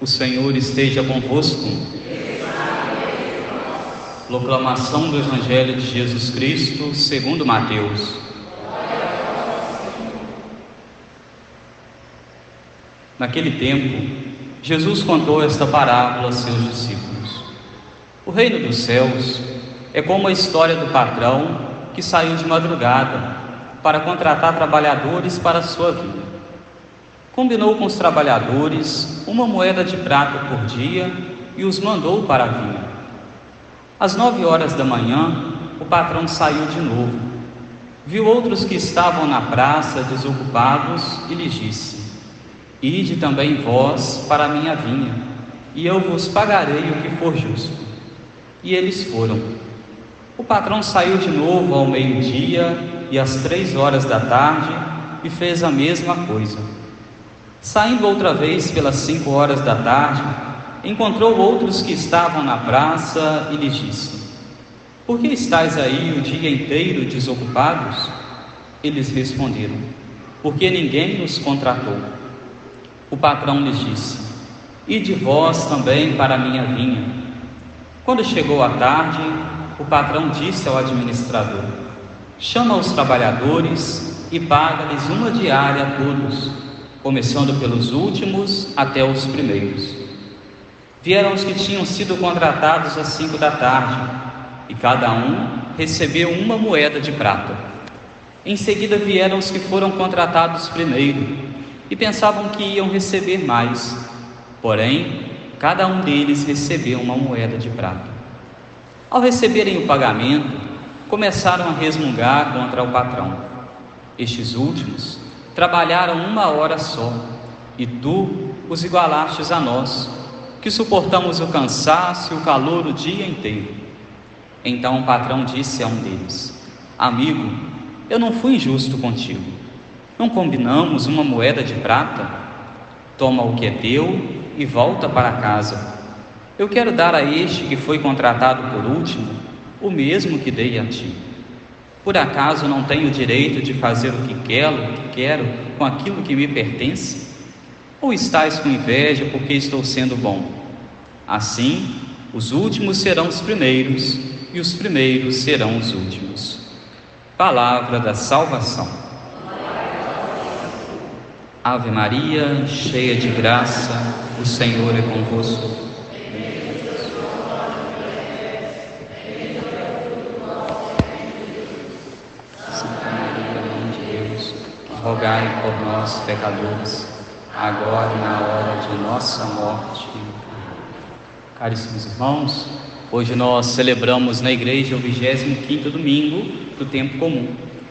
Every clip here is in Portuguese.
O Senhor esteja convosco. Proclamação do Evangelho de Jesus Cristo, segundo Mateus. Naquele tempo, Jesus contou esta parábola a seus discípulos. O reino dos céus é como a história do patrão que saiu de madrugada para contratar trabalhadores para a sua vida. Combinou com os trabalhadores uma moeda de prata por dia e os mandou para a vinha. Às nove horas da manhã, o patrão saiu de novo. Viu outros que estavam na praça desocupados e lhes disse: Ide também vós para a minha vinha, e eu vos pagarei o que for justo. E eles foram. O patrão saiu de novo ao meio-dia e às três horas da tarde e fez a mesma coisa. Saindo outra vez pelas cinco horas da tarde, encontrou outros que estavam na praça e lhes disse: Por que estáis aí o dia inteiro desocupados? Eles responderam: Porque ninguém nos contratou. O patrão lhes disse: E de vós também para a minha vinha. Quando chegou a tarde, o patrão disse ao administrador: Chama os trabalhadores e paga-lhes uma diária a todos, começando pelos últimos até os primeiros. Vieram os que tinham sido contratados às cinco da tarde, e cada um recebeu uma moeda de prata. Em seguida vieram os que foram contratados primeiro e pensavam que iam receber mais. Porém, cada um deles recebeu uma moeda de prata. Ao receberem o pagamento, começaram a resmungar contra o patrão. Estes últimos trabalharam uma hora só, e tu os igualastes a nós, que suportamos o cansaço e o calor o dia inteiro. Então o patrão disse a um deles: Amigo, eu não fui injusto contigo. Não combinamos uma moeda de prata? Toma o que é teu e volta para casa. Eu quero dar a este que foi contratado por último o mesmo que dei a ti. Por acaso não tenho direito de fazer o que quero, o que quero com aquilo que me pertence? Ou estás com inveja porque estou sendo bom? Assim, os últimos serão os primeiros e os primeiros serão os últimos. Palavra da salvação. Ave Maria, cheia de graça, o Senhor é convosco. Santa Maria, Mãe de Deus, rogai por nós, pecadores, agora e na hora de nossa morte. Caríssimos irmãos, hoje nós celebramos na igreja o 25º domingo do tempo comum.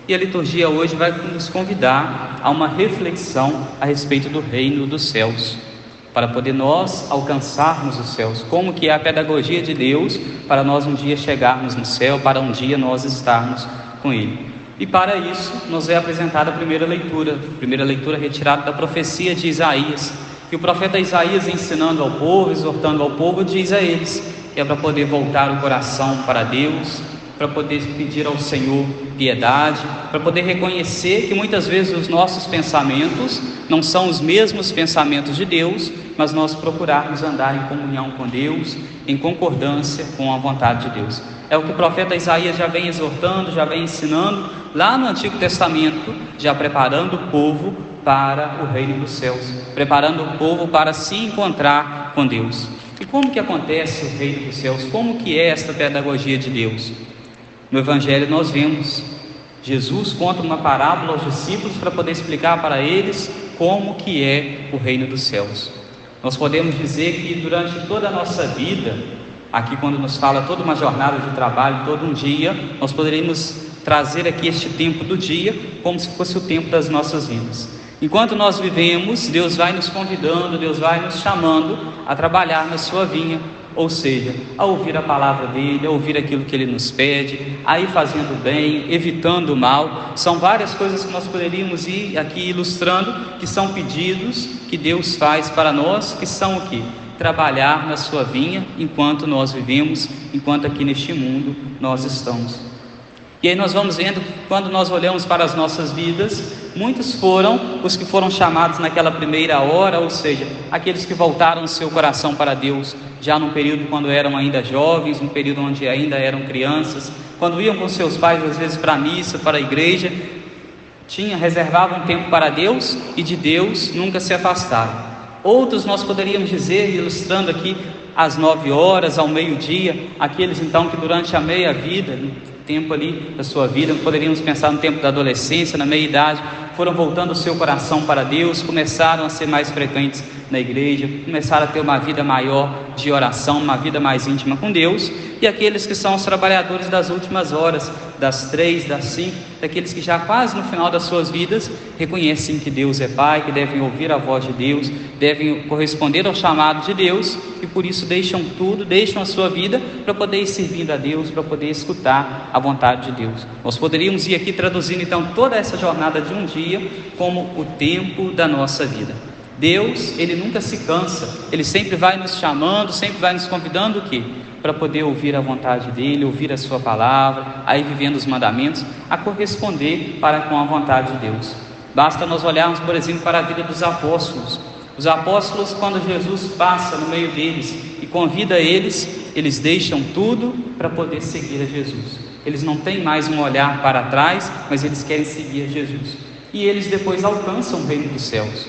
E a liturgia hoje vai nos convidar a uma reflexão a respeito do reino dos céus, para poder nós alcançarmos os céus, como que é a pedagogia de Deus para nós um dia chegarmos no céu, para um dia nós estarmos com Ele. E para isso nos é apresentada a primeira leitura, a primeira leitura retirada da profecia de Isaías, que o profeta Isaías ensinando ao povo, exortando ao povo, diz a eles que é para poder voltar o coração para Deus, para poder pedir ao Senhor piedade, para poder reconhecer que muitas vezes os nossos pensamentos não são os mesmos pensamentos de Deus, mas nós procurarmos andar em comunhão com Deus, em concordância com a vontade de Deus. É o que o profeta Isaías já vem exortando, já vem ensinando lá no Antigo Testamento, já preparando o povo para o reino dos céus, preparando o povo para se encontrar com Deus. E como que acontece o reino dos céus? Como que é esta pedagogia de Deus? No Evangelho nós vemos Jesus conta uma parábola aos discípulos para poder explicar para eles como que é o reino dos céus. Nós podemos dizer que durante toda a nossa vida, aqui quando nos fala toda uma jornada de trabalho, todo um dia, nós poderíamos trazer aqui este tempo do dia como se fosse o tempo das nossas vidas. Enquanto nós vivemos, Deus vai nos convidando, Deus vai nos chamando a trabalhar na sua vinha, ou seja, a ouvir a palavra dele, a ouvir aquilo que ele nos pede, a ir fazendo bem, evitando o mal. São várias coisas que nós poderíamos ir aqui ilustrando, que são pedidos que Deus faz para nós, que são o que? Trabalhar na sua vinha enquanto nós vivemos, enquanto aqui neste mundo nós estamos. E aí nós vamos vendo, quando nós olhamos para as nossas vidas, muitos foram os que foram chamados naquela primeira hora, ou seja, aqueles que voltaram seu coração para Deus, já num período quando eram ainda jovens, um período onde ainda eram crianças, quando iam com seus pais às vezes para a missa, para a igreja, tinha reservavam um tempo para Deus e de Deus nunca se afastaram. Outros nós poderíamos dizer, ilustrando aqui às nove horas, ao meio-dia, aqueles então que durante a meia vida, tempo ali da sua vida, poderíamos pensar no tempo da adolescência, na meia-idade, foram voltando o seu coração para Deus, começaram a ser mais frequentes na igreja, começaram a ter uma vida maior de oração, uma vida mais íntima com Deus, e aqueles que são os trabalhadores das últimas horas, das três, das cinco, daqueles que já quase no final das suas vidas reconhecem que Deus é Pai, que devem ouvir a voz de Deus, devem corresponder ao chamado de Deus e por isso deixam tudo, deixam a sua vida para poder ir servindo a Deus, para poder escutar a vontade de Deus. Nós poderíamos ir aqui traduzindo então toda essa jornada de um dia como o tempo da nossa vida. Deus, ele nunca se cansa, ele sempre vai nos chamando, sempre vai nos convidando o quê? Para poder ouvir a vontade dele, ouvir a sua palavra, aí vivendo os mandamentos, a corresponder para com a vontade de Deus. Basta nós olharmos, por exemplo, para a vida dos apóstolos. Os apóstolos, quando Jesus passa no meio deles e convida eles, eles deixam tudo para poder seguir a Jesus. Eles não têm mais um olhar para trás, mas eles querem seguir a Jesus. E eles depois alcançam o reino dos céus.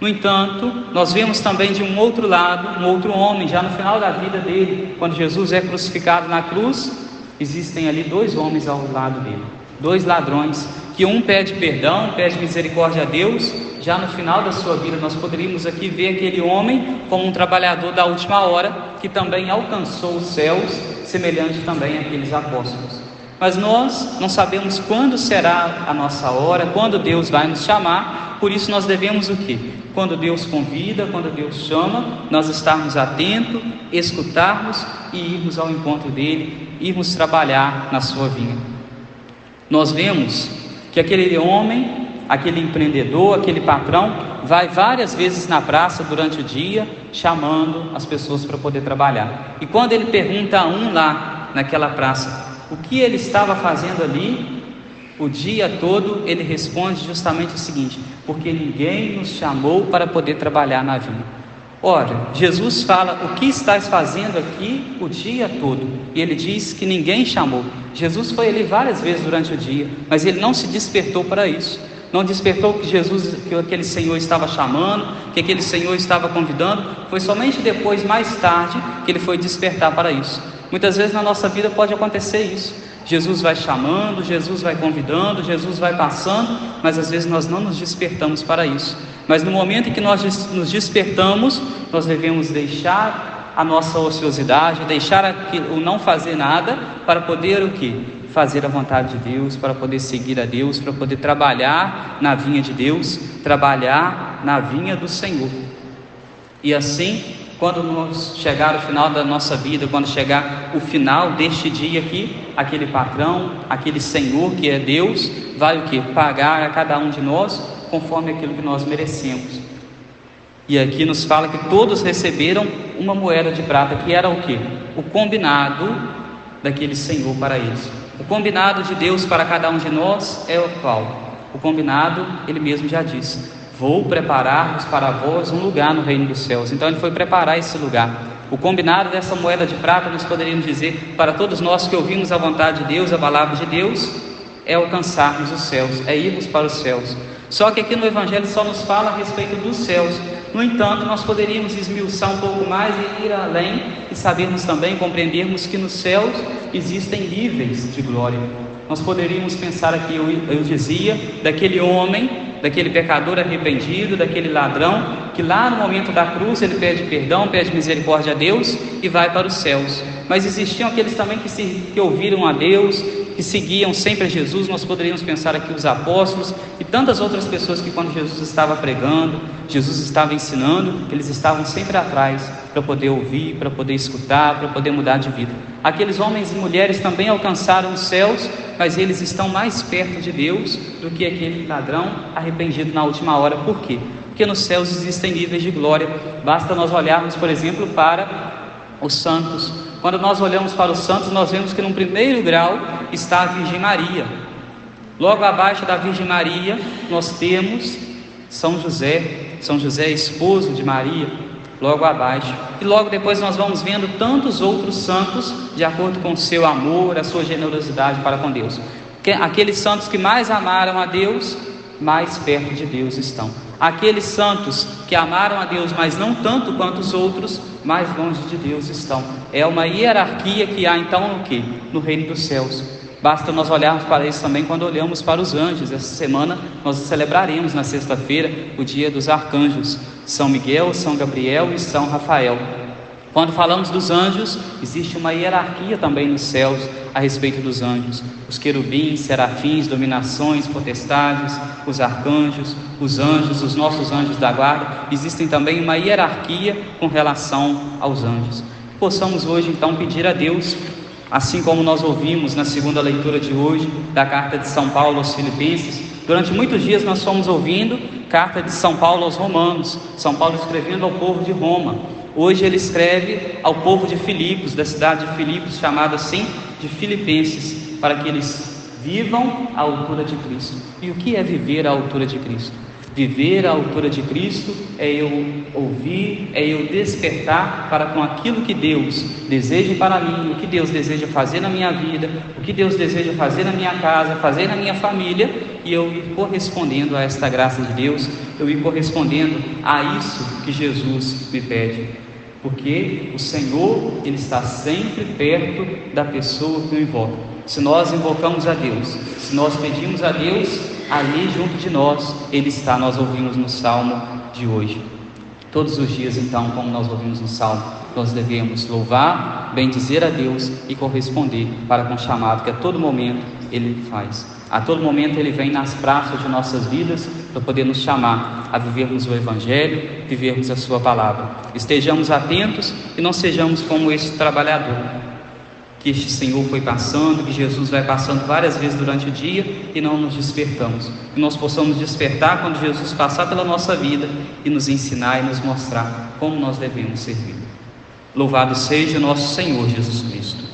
No entanto, nós vemos também de um outro lado, um outro homem, já no final da vida dele, quando Jesus é crucificado na cruz, existem ali dois homens ao lado dele, dois ladrões, que um pede perdão, pede misericórdia a Deus, já no final da sua vida, nós poderíamos aqui ver aquele homem como um trabalhador da última hora, que também alcançou os céus, semelhante também àqueles apóstolos. Mas nós não sabemos quando será a nossa hora, quando Deus vai nos chamar, por isso nós devemos o que? Quando Deus convida, quando Deus chama, nós estarmos atentos, escutarmos e irmos ao encontro dele, irmos trabalhar na sua vinha. Nós vemos que aquele homem, aquele empreendedor, aquele patrão, vai várias vezes na praça durante o dia, chamando as pessoas para poder trabalhar. E quando ele pergunta a um lá naquela praça, o que ele estava fazendo ali o dia todo, ele responde justamente o seguinte: porque ninguém nos chamou para poder trabalhar na vinha. Ora, Jesus fala: o que estás fazendo aqui o dia todo? E ele diz que ninguém chamou. Jesus foi ali várias vezes durante o dia, mas ele não se despertou para isso. Não despertou que Jesus, que aquele Senhor estava chamando, que aquele Senhor estava convidando. Foi somente depois, mais tarde, que ele foi despertar para isso. Muitas vezes na nossa vida pode acontecer isso. Jesus vai chamando, Jesus vai convidando, Jesus vai passando, mas às vezes nós não nos despertamos para isso. Mas no momento em que nós nos despertamos, nós devemos deixar a nossa ociosidade, deixar o não fazer nada para poder o que? Fazer a vontade de Deus, para poder seguir a Deus, para poder trabalhar na vinha de Deus, trabalhar na vinha do Senhor. E assim quando nos chegar o final da nossa vida, quando chegar o final deste dia aqui, aquele patrão, aquele Senhor que é Deus, vai o que? Pagar a cada um de nós conforme aquilo que nós merecemos. E aqui nos fala que todos receberam uma moeda de prata, que era o que? O combinado daquele Senhor para eles. O combinado de Deus para cada um de nós é o qual? O combinado, ele mesmo já disse: Vou preparar para vós um lugar no reino dos céus. Então ele foi preparar esse lugar. O combinado dessa moeda de prata, nós poderíamos dizer, para todos nós que ouvimos a vontade de Deus, a palavra de Deus, é alcançarmos os céus, é irmos para os céus. Só que aqui no Evangelho só nos fala a respeito dos céus. No entanto, nós poderíamos esmiuçar um pouco mais e ir além e sabermos também, compreendermos que nos céus existem níveis de glória. Nós poderíamos pensar aqui, eu dizia, daquele homem daquele pecador arrependido, daquele ladrão, que lá no momento da cruz ele pede perdão, pede misericórdia a Deus e vai para os céus. Mas existiam aqueles também que, se, que ouviram a Deus, que seguiam sempre a Jesus, nós poderíamos pensar aqui os apóstolos e tantas outras pessoas que quando Jesus estava pregando, Jesus estava ensinando, eles estavam sempre atrás para poder ouvir, para poder escutar, para poder mudar de vida. Aqueles homens e mulheres também alcançaram os céus, mas eles estão mais perto de Deus do que aquele ladrão arrependido na última hora. Por quê? Porque nos céus existem níveis de glória. Basta nós olharmos, por exemplo, para os santos. Quando nós olhamos para os santos, nós vemos que, num primeiro grau, está a Virgem Maria. Logo abaixo da Virgem Maria, nós temos São José, São José, esposo de Maria, logo abaixo. E logo depois nós vamos vendo tantos outros santos, de acordo com o seu amor, a sua generosidade para com Deus. Aqueles santos que mais amaram a Deus, mais perto de Deus estão. Aqueles santos que amaram a Deus, mas não tanto quanto os outros, mais longe de Deus estão. É uma hierarquia que há então no que? No reino dos céus. Basta nós olharmos para isso também quando olhamos para os anjos. Essa semana nós celebraremos na sexta-feira o dia dos arcanjos, São Miguel, São Gabriel e São Rafael. Quando falamos dos anjos, existe uma hierarquia também nos céus a respeito dos anjos. Os querubins, serafins, dominações, potestades, os arcanjos, os anjos, os nossos anjos da guarda, existem também uma hierarquia com relação aos anjos. Possamos hoje então pedir a Deus, assim como nós ouvimos na segunda leitura de hoje da carta de São Paulo aos Filipenses, durante muitos dias nós fomos ouvindo carta de São Paulo aos Romanos, São Paulo escrevendo ao povo de Roma. Hoje ele escreve ao povo de Filipos, da cidade de Filipos, chamada assim de Filipenses, para que eles vivam à altura de Cristo. E o que é viver à altura de Cristo? Viver à altura de Cristo é eu ouvir, é eu despertar para com aquilo que Deus deseja para mim, o que Deus deseja fazer na minha vida, o que Deus deseja fazer na minha casa, fazer na minha família, e eu ir correspondendo a esta graça de Deus, eu ir correspondendo a isso que Jesus me pede porque o Senhor ele está sempre perto da pessoa que o invoca. Se nós invocamos a Deus, se nós pedimos a Deus, ali junto de nós ele está. Nós ouvimos no Salmo de hoje. Todos os dias, então, como nós ouvimos no Salmo, nós devemos louvar, bendizer a Deus e corresponder para com o chamado que a todo momento ele faz. A todo momento ele vem nas praças de nossas vidas para poder nos chamar a vivermos o Evangelho, vivermos a Sua palavra. Estejamos atentos e não sejamos como esse trabalhador que este Senhor foi passando, que Jesus vai passando várias vezes durante o dia e não nos despertamos. Que nós possamos despertar quando Jesus passar pela nossa vida e nos ensinar e nos mostrar como nós devemos servir. Louvado seja o nosso Senhor Jesus Cristo.